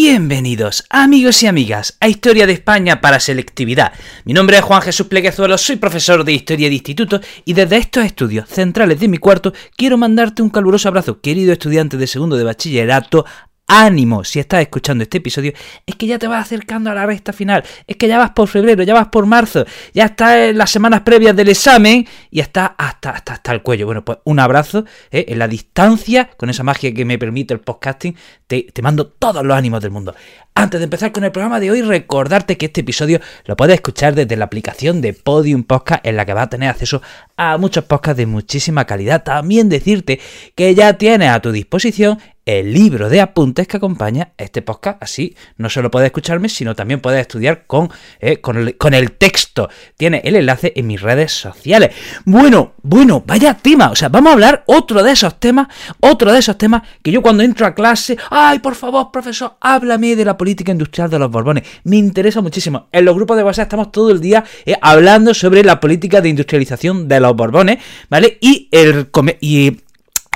Bienvenidos, amigos y amigas, a Historia de España para Selectividad. Mi nombre es Juan Jesús Pleguezuelos, soy profesor de Historia de Instituto y desde estos estudios centrales de mi cuarto quiero mandarte un caluroso abrazo, querido estudiante de segundo de bachillerato, ánimo si estás escuchando este episodio, es que ya te vas acercando a la recta final, es que ya vas por febrero, ya vas por marzo, ya estás en las semanas previas del examen y estás hasta, hasta, hasta el cuello. Bueno, pues un abrazo ¿eh? en la distancia, con esa magia que me permite el podcasting, te, te mando todos los ánimos del mundo. Antes de empezar con el programa de hoy, recordarte que este episodio lo puedes escuchar desde la aplicación de Podium Podcast, en la que vas a tener acceso a muchos podcasts de muchísima calidad. También decirte que ya tienes a tu disposición el libro de apuntes que acompaña este podcast. Así no solo puedes escucharme, sino también puedes estudiar con, eh, con, el, texto. Tiene el enlace en mis redes sociales. Bueno, bueno, vaya tema. O sea, vamos a hablar otro de esos temas, otro de esos temas que yo cuando entro a clase, ay, por favor, profesor, háblame de la política industrial de los Borbones. Me interesa muchísimo. En los grupos de WhatsApp estamos todo el día eh, hablando sobre la política de industrialización de los Borbones, ¿vale? Y el... Y,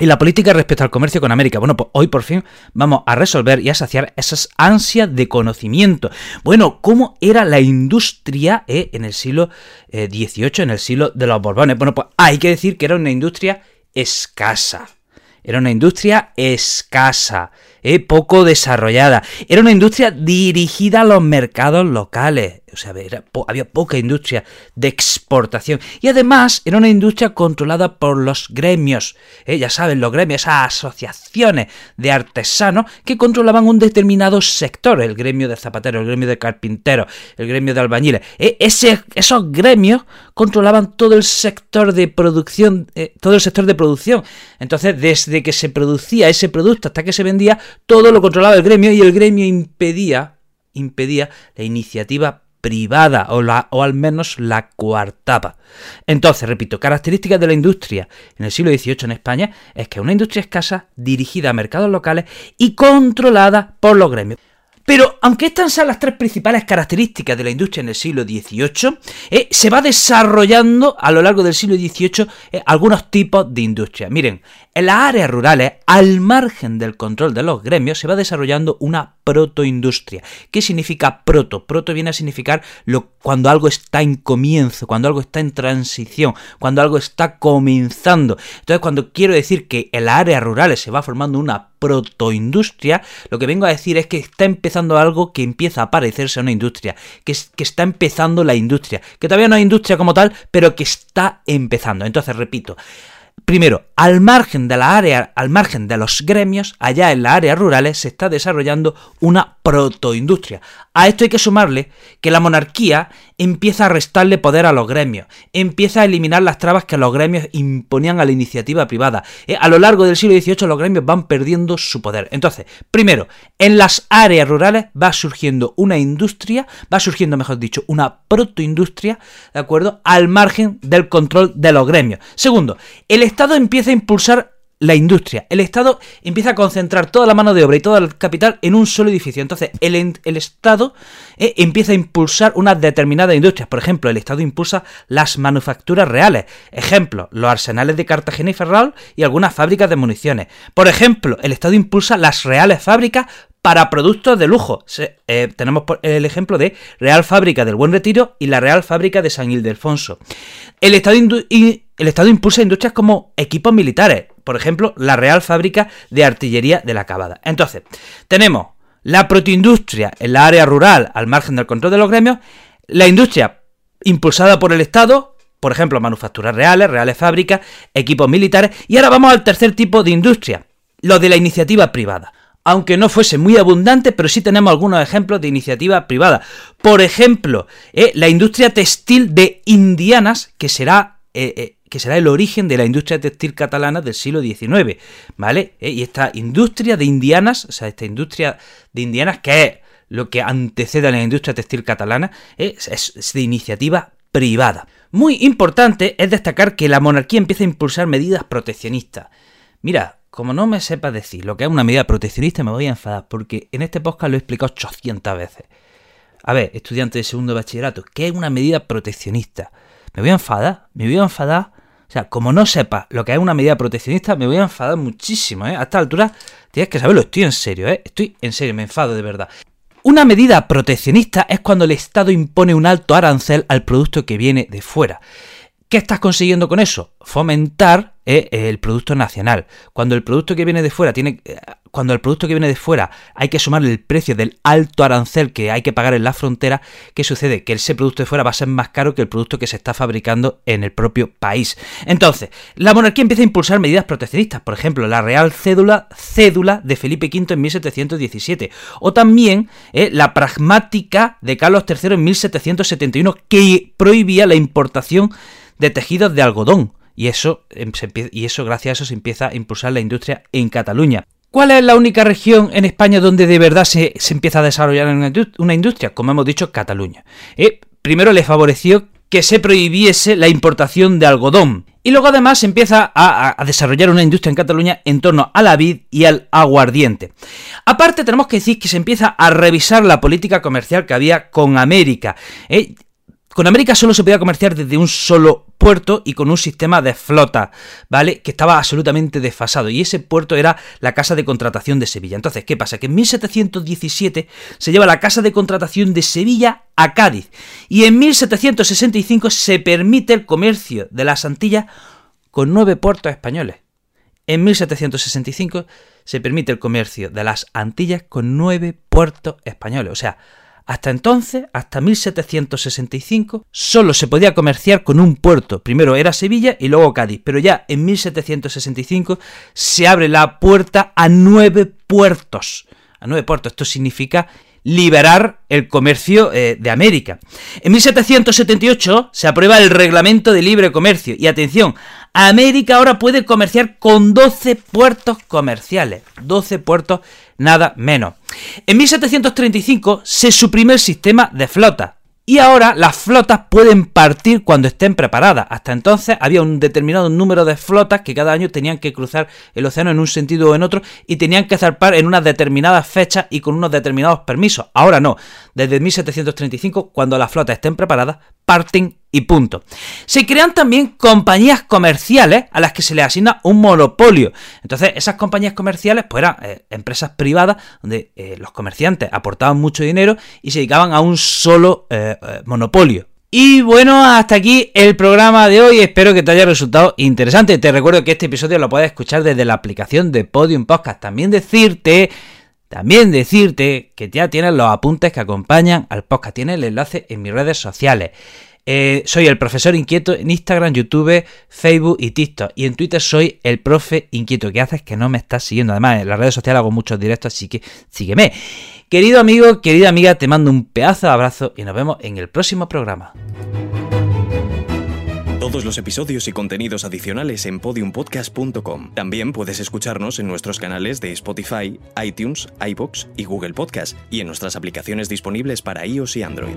y la política respecto al comercio con América. Bueno, pues hoy por fin vamos a resolver y a saciar esas ansias de conocimiento. Bueno, ¿cómo era la industria eh, en el siglo XVIII, eh, en el siglo de los Borbones? Bueno, pues hay que decir que era una industria escasa. Era una industria escasa, eh, poco desarrollada. Era una industria dirigida a los mercados locales. O sea, había poca industria de exportación. Y además era una industria controlada por los gremios. ¿eh? Ya saben, los gremios, esas asociaciones de artesanos que controlaban un determinado sector. El gremio de zapateros, el gremio de carpinteros, el gremio de albañiles. ¿eh? Esos gremios controlaban todo el sector de producción. Todo el sector de producción. Entonces, desde que se producía ese producto hasta que se vendía, todo lo controlaba el gremio y el gremio impedía impedía la iniciativa privada o, la, o al menos la coartaba. Entonces, repito, características de la industria en el siglo XVIII en España es que es una industria escasa, dirigida a mercados locales y controlada por los gremios. Pero aunque estas sean las tres principales características de la industria en el siglo XVIII, eh, se va desarrollando a lo largo del siglo XVIII eh, algunos tipos de industria. Miren, en las áreas rurales, al margen del control de los gremios, se va desarrollando una protoindustria. ¿Qué significa proto? Proto viene a significar lo, cuando algo está en comienzo, cuando algo está en transición, cuando algo está comenzando. Entonces, cuando quiero decir que en las áreas rurales se va formando una protoindustria, lo que vengo a decir es que está empezando algo que empieza a parecerse a una industria, que, que está empezando la industria, que todavía no hay industria como tal, pero que está empezando. Entonces, repito, Primero, al margen de la área, al margen de los gremios, allá en las áreas rurales se está desarrollando una protoindustria. A esto hay que sumarle que la monarquía empieza a restarle poder a los gremios, empieza a eliminar las trabas que los gremios imponían a la iniciativa privada. Eh, a lo largo del siglo XVIII los gremios van perdiendo su poder. Entonces, primero, en las áreas rurales va surgiendo una industria, va surgiendo, mejor dicho, una protoindustria, ¿de acuerdo? Al margen del control de los gremios. Segundo, el Estado empieza impulsar la industria. El Estado empieza a concentrar toda la mano de obra y todo el capital en un solo edificio. Entonces, el, el Estado eh, empieza a impulsar unas determinadas industrias. Por ejemplo, el Estado impulsa las manufacturas reales. Ejemplo, los arsenales de Cartagena y Ferrol y algunas fábricas de municiones. Por ejemplo, el Estado impulsa las reales fábricas para productos de lujo. Eh, tenemos el ejemplo de Real Fábrica del Buen Retiro y la Real Fábrica de San Ildefonso. El Estado, el Estado impulsa industrias como equipos militares, por ejemplo, la Real Fábrica de Artillería de la Cabada. Entonces, tenemos la protoindustria en la área rural al margen del control de los gremios, la industria impulsada por el Estado, por ejemplo, manufacturas reales, reales fábricas, equipos militares, y ahora vamos al tercer tipo de industria, lo de la iniciativa privada aunque no fuese muy abundante, pero sí tenemos algunos ejemplos de iniciativa privada. Por ejemplo, eh, la industria textil de Indianas, que será, eh, eh, que será el origen de la industria textil catalana del siglo XIX, ¿vale? y esta industria de Indianas, o sea, esta industria de Indianas, que es lo que antecede a la industria textil catalana, es, es de iniciativa privada. Muy importante es destacar que la monarquía empieza a impulsar medidas proteccionistas. Mira, como no me sepa decir lo que es una medida proteccionista, me voy a enfadar, porque en este podcast lo he explicado 800 veces. A ver, estudiante de segundo bachillerato, ¿qué es una medida proteccionista? Me voy a enfadar, me voy a enfadar. O sea, como no sepa lo que es una medida proteccionista, me voy a enfadar muchísimo, ¿eh? A esta altura tienes que saberlo, estoy en serio, ¿eh? Estoy en serio, me enfado de verdad. Una medida proteccionista es cuando el Estado impone un alto arancel al producto que viene de fuera. ¿Qué estás consiguiendo con eso? Fomentar el producto nacional. Cuando el producto que viene de fuera tiene. Eh, cuando el producto que viene de fuera hay que sumarle el precio del alto arancel que hay que pagar en la frontera, ¿qué sucede? Que ese producto de fuera va a ser más caro que el producto que se está fabricando en el propio país. Entonces, la monarquía empieza a impulsar medidas proteccionistas, por ejemplo, la Real Cédula, cédula de Felipe V en 1717, o también eh, la pragmática de Carlos III en 1771, que prohibía la importación de tejidos de algodón. Y eso, em, y eso, gracias a eso, se empieza a impulsar la industria en Cataluña. ¿Cuál es la única región en España donde de verdad se, empieza a desarrollar una industria? Como hemos dicho, Cataluña. Eh, primero le favoreció que se prohibiese la importación de algodón. Y luego además se empieza a, desarrollar una industria en Cataluña en torno a la vid y al aguardiente. Aparte tenemos que decir que se empieza a revisar la política comercial que había con América. Eh, con América solo se podía comerciar desde un solo puerto y con un sistema de flota, ¿vale? Que estaba absolutamente desfasado. Y ese puerto era la Casa de Contratación de Sevilla. Entonces, ¿qué pasa? Que en 1717 se lleva la Casa de Contratación de Sevilla a Cádiz. Y en 1765 se permite el comercio de las Antillas con nueve puertos españoles. En 1765 se permite el comercio de las Antillas con nueve puertos españoles. O sea, hasta entonces, hasta 1765, solo se podía comerciar con un puerto. Primero era Sevilla y luego Cádiz, pero ya en 1765 se abre la puerta a nueve puertos. A nueve puertos. Esto significa liberar el comercio eh, de América. En 1778 se aprueba el Reglamento de Libre Comercio y atención, América ahora puede comerciar con 12 puertos comerciales, 12 puertos nada menos. En 1735 se suprime el sistema de flota, y ahora las flotas pueden partir cuando estén preparadas. Hasta entonces había un determinado número de flotas que cada año tenían que cruzar el océano en un sentido o en otro y tenían que zarpar en unas determinadas fechas y con unos determinados permisos. Ahora no. Desde 1735, cuando las flotas estén preparadas, parten y punto. Se crean también compañías comerciales a las que se les asigna un monopolio. Entonces, esas compañías comerciales pues eran eh, empresas privadas donde eh, los comerciantes aportaban mucho dinero y se dedicaban a un solo eh, monopolio. Y bueno, hasta aquí el programa de hoy. Espero que te haya resultado interesante. Te recuerdo que este episodio lo puedes escuchar desde la aplicación de Podium Podcast. También decirte también decirte que ya tienes los apuntes que acompañan al podcast. Tienes el enlace en mis redes sociales. Eh, soy el profesor inquieto en Instagram, YouTube, Facebook y TikTok. Y en Twitter soy el profe inquieto. ¿Qué haces que no me estás siguiendo? Además, en las redes sociales hago muchos directos, así que sígueme. Querido amigo, querida amiga, te mando un pedazo de abrazo y nos vemos en el próximo programa. Todos los episodios y contenidos adicionales en podiumpodcast.com. También puedes escucharnos en nuestros canales de Spotify, iTunes, iBox y Google Podcast y en nuestras aplicaciones disponibles para iOS y Android.